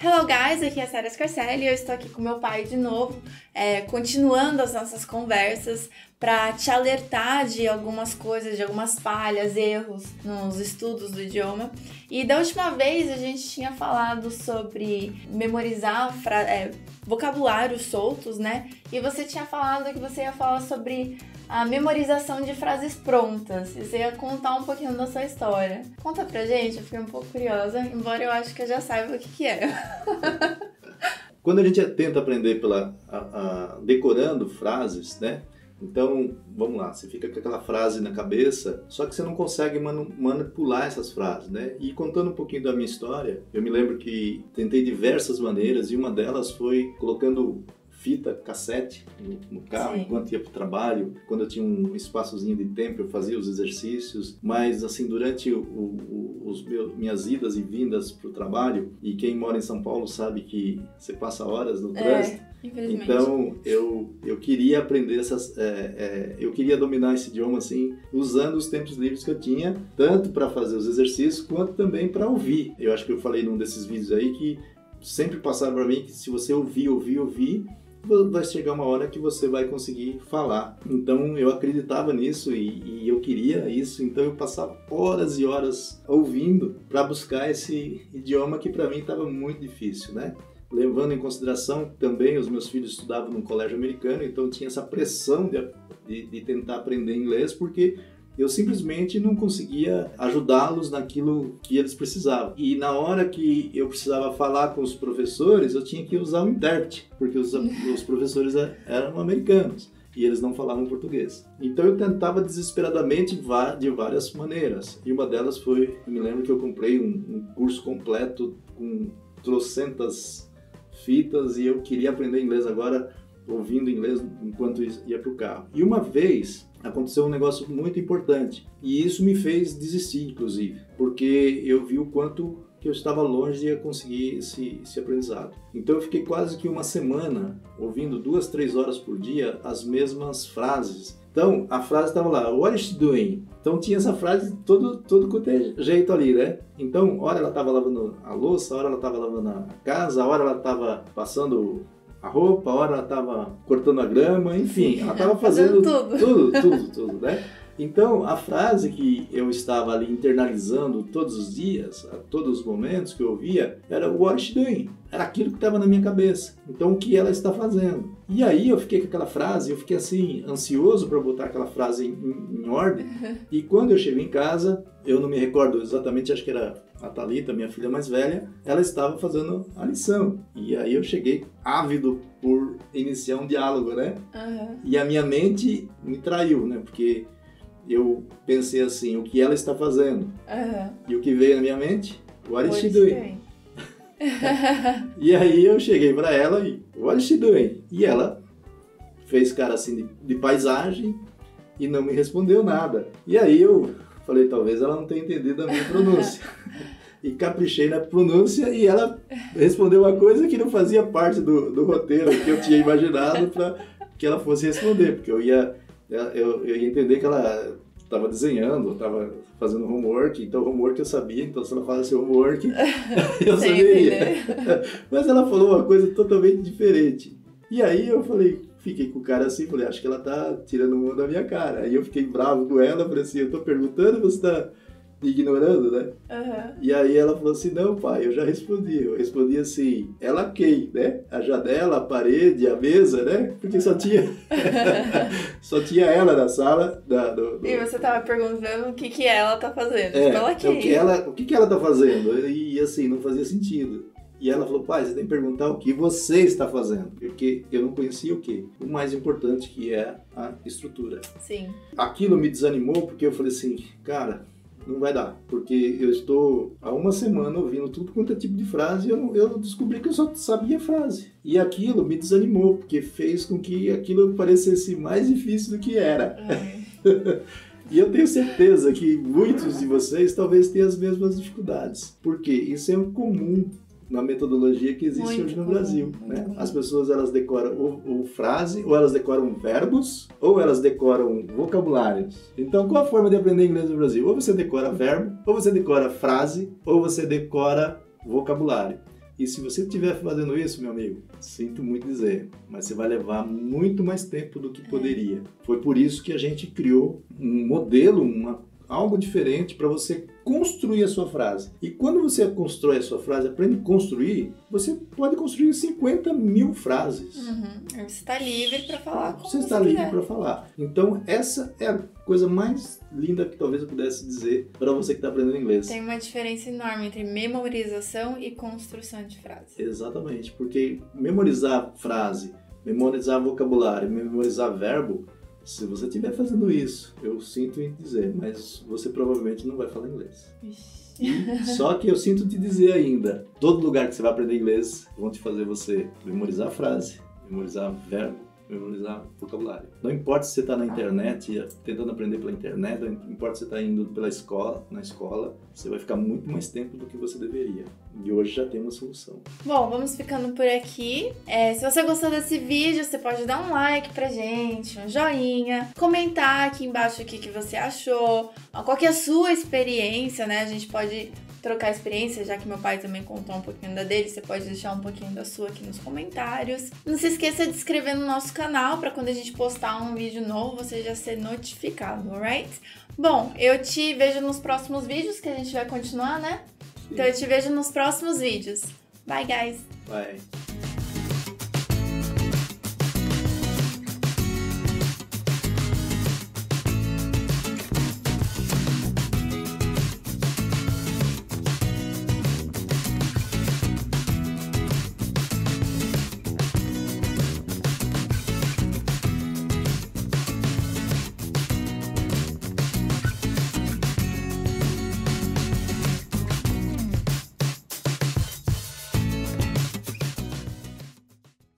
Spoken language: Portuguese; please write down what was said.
Hello guys, aqui é a Sarah Scarcelli e eu estou aqui com meu pai de novo, é, continuando as nossas conversas para te alertar de algumas coisas, de algumas falhas, erros nos estudos do idioma. E da última vez a gente tinha falado sobre memorizar é, vocabulários soltos, né? E você tinha falado que você ia falar sobre a memorização de frases prontas. E você ia contar um pouquinho da sua história. Conta pra gente, eu fiquei um pouco curiosa, embora eu acho que eu já saiba o que, que é. Quando a gente tenta aprender pela a, a, decorando frases, né? Então, vamos lá, você fica com aquela frase na cabeça, só que você não consegue manipular essas frases, né? E contando um pouquinho da minha história, eu me lembro que tentei diversas maneiras e uma delas foi colocando fita cassete no, no carro Sim. enquanto ia para o trabalho. Quando eu tinha um espaçozinho de tempo, eu fazia os exercícios. Mas, assim, durante o, o, os meus, minhas idas e vindas para o trabalho, e quem mora em São Paulo sabe que você passa horas no é, trânsito. Então, eu, eu queria aprender essas. É, é, eu queria dominar esse idioma, assim, usando os tempos livres que eu tinha, tanto para fazer os exercícios, quanto também para ouvir. Eu acho que eu falei num desses vídeos aí que sempre passaram para mim que se você ouvir, ouvir, ouvir, vai chegar uma hora que você vai conseguir falar. Então eu acreditava nisso e, e eu queria isso, então eu passava horas e horas ouvindo para buscar esse idioma que para mim estava muito difícil, né? Levando em consideração também os meus filhos estudavam num colégio americano, então tinha essa pressão de, de, de tentar aprender inglês porque eu simplesmente não conseguia ajudá-los naquilo que eles precisavam. E na hora que eu precisava falar com os professores, eu tinha que usar um intérprete, porque os, os professores eram americanos e eles não falavam português. Então eu tentava desesperadamente de várias maneiras. E uma delas foi, eu me lembro que eu comprei um, um curso completo com trocentas fitas e eu queria aprender inglês agora ouvindo inglês enquanto ia para o carro. E uma vez aconteceu um negócio muito importante e isso me fez desistir, inclusive, porque eu vi o quanto que eu estava longe de conseguir esse, esse aprendizado. Então eu fiquei quase que uma semana ouvindo duas, três horas por dia as mesmas frases. Então a frase estava lá, what is she doing? Então tinha essa frase todo todo quanto é jeito ali, né? Então, hora ela estava lavando a louça, hora ela estava lavando a casa, hora ela estava passando a roupa, a hora ela estava cortando a grama, enfim, ela estava fazendo, fazendo tudo. tudo, tudo, tudo, né? Então, a frase que eu estava ali internalizando todos os dias, a todos os momentos que eu ouvia, era what she doing? Era aquilo que estava na minha cabeça. Então, o que ela está fazendo? E aí eu fiquei com aquela frase, eu fiquei assim, ansioso para botar aquela frase em, em, em ordem. E quando eu cheguei em casa, eu não me recordo exatamente, acho que era a Thalita, minha filha mais velha, ela estava fazendo a lição. E aí eu cheguei ávido por iniciar um diálogo, né? Uhum. E a minha mente me traiu, né? Porque eu pensei assim, o que ela está fazendo? Uhum. E o que veio na minha mente? What is she doing? e aí eu cheguei para ela e what is she doing? E ela fez cara assim de, de paisagem e não me respondeu nada. E aí eu Falei, talvez ela não tenha entendido a minha pronúncia. e caprichei na pronúncia e ela respondeu uma coisa que não fazia parte do, do roteiro que eu tinha imaginado para que ela fosse responder, porque eu ia, eu, eu ia entender que ela estava desenhando, estava fazendo homework, então homework eu sabia, então se ela falasse homework, eu saberia. Mas ela falou uma coisa totalmente diferente. E aí eu falei, fiquei com o cara assim, falei, acho que ela tá tirando uma da minha cara. Aí eu fiquei bravo com ela, falei assim, eu tô perguntando, você tá ignorando, né? Uhum. E aí ela falou assim, não, pai, eu já respondi. Eu respondi assim, ela quem, né? A janela, a parede, a mesa, né? Porque só tinha só tinha ela na sala. Da, do, do... E você tava perguntando o que que ela tá fazendo. É, ela quem? O que ela, o que que ela tá fazendo? E assim, não fazia sentido. E ela falou, pai, você tem que perguntar o que você está fazendo, porque eu não conhecia o que. O mais importante que é a estrutura. Sim. Aquilo me desanimou porque eu falei assim, cara, não vai dar, porque eu estou há uma semana ouvindo tudo quanto é tipo de frase e eu, eu descobri que eu só sabia frase. E aquilo me desanimou, porque fez com que aquilo parecesse mais difícil do que era. É. E eu tenho certeza que muitos de vocês talvez tenham as mesmas dificuldades, porque isso é um comum na metodologia que existe muito hoje no Brasil. Né? As pessoas elas decoram ou, ou, frase, ou elas decoram verbos, ou elas decoram vocabulários. Então, qual a forma de aprender inglês no Brasil? Ou você decora verbo, ou você decora frase, ou você decora vocabulário. E se você estiver fazendo isso, meu amigo, sinto muito dizer, mas você vai levar muito mais tempo do que poderia. Foi por isso que a gente criou um modelo, uma, algo diferente para você construir a sua frase. E quando você constrói a sua frase, aprende a construir, você pode construir 50 mil frases. Uhum. Você está livre para falar como Você está livre para falar. Então, essa é a coisa mais linda que talvez eu pudesse dizer para você que está aprendendo inglês. Tem uma diferença enorme entre memorização e construção de frase. Exatamente, porque memorizar frase, memorizar vocabulário, memorizar verbo se você estiver fazendo isso, eu sinto em dizer, mas você provavelmente não vai falar inglês. Só que eu sinto te dizer ainda, todo lugar que você vai aprender inglês vão te fazer você memorizar a frase, memorizar verbo, memorizar vocabulário. Não importa se você está na internet, tentando aprender pela internet, não importa se você está indo pela escola, na escola, você vai ficar muito mais tempo do que você deveria. E hoje já tem uma solução. Bom, vamos ficando por aqui. É, se você gostou desse vídeo, você pode dar um like pra gente, um joinha, comentar aqui embaixo o que, que você achou, qual que é a sua experiência, né? A gente pode trocar experiência, já que meu pai também contou um pouquinho da dele, você pode deixar um pouquinho da sua aqui nos comentários. Não se esqueça de inscrever no nosso canal para quando a gente postar um vídeo novo você já ser notificado, alright? Bom, eu te vejo nos próximos vídeos que a gente vai continuar, né? Sim. Então eu te vejo nos próximos vídeos. Bye, guys! Bye!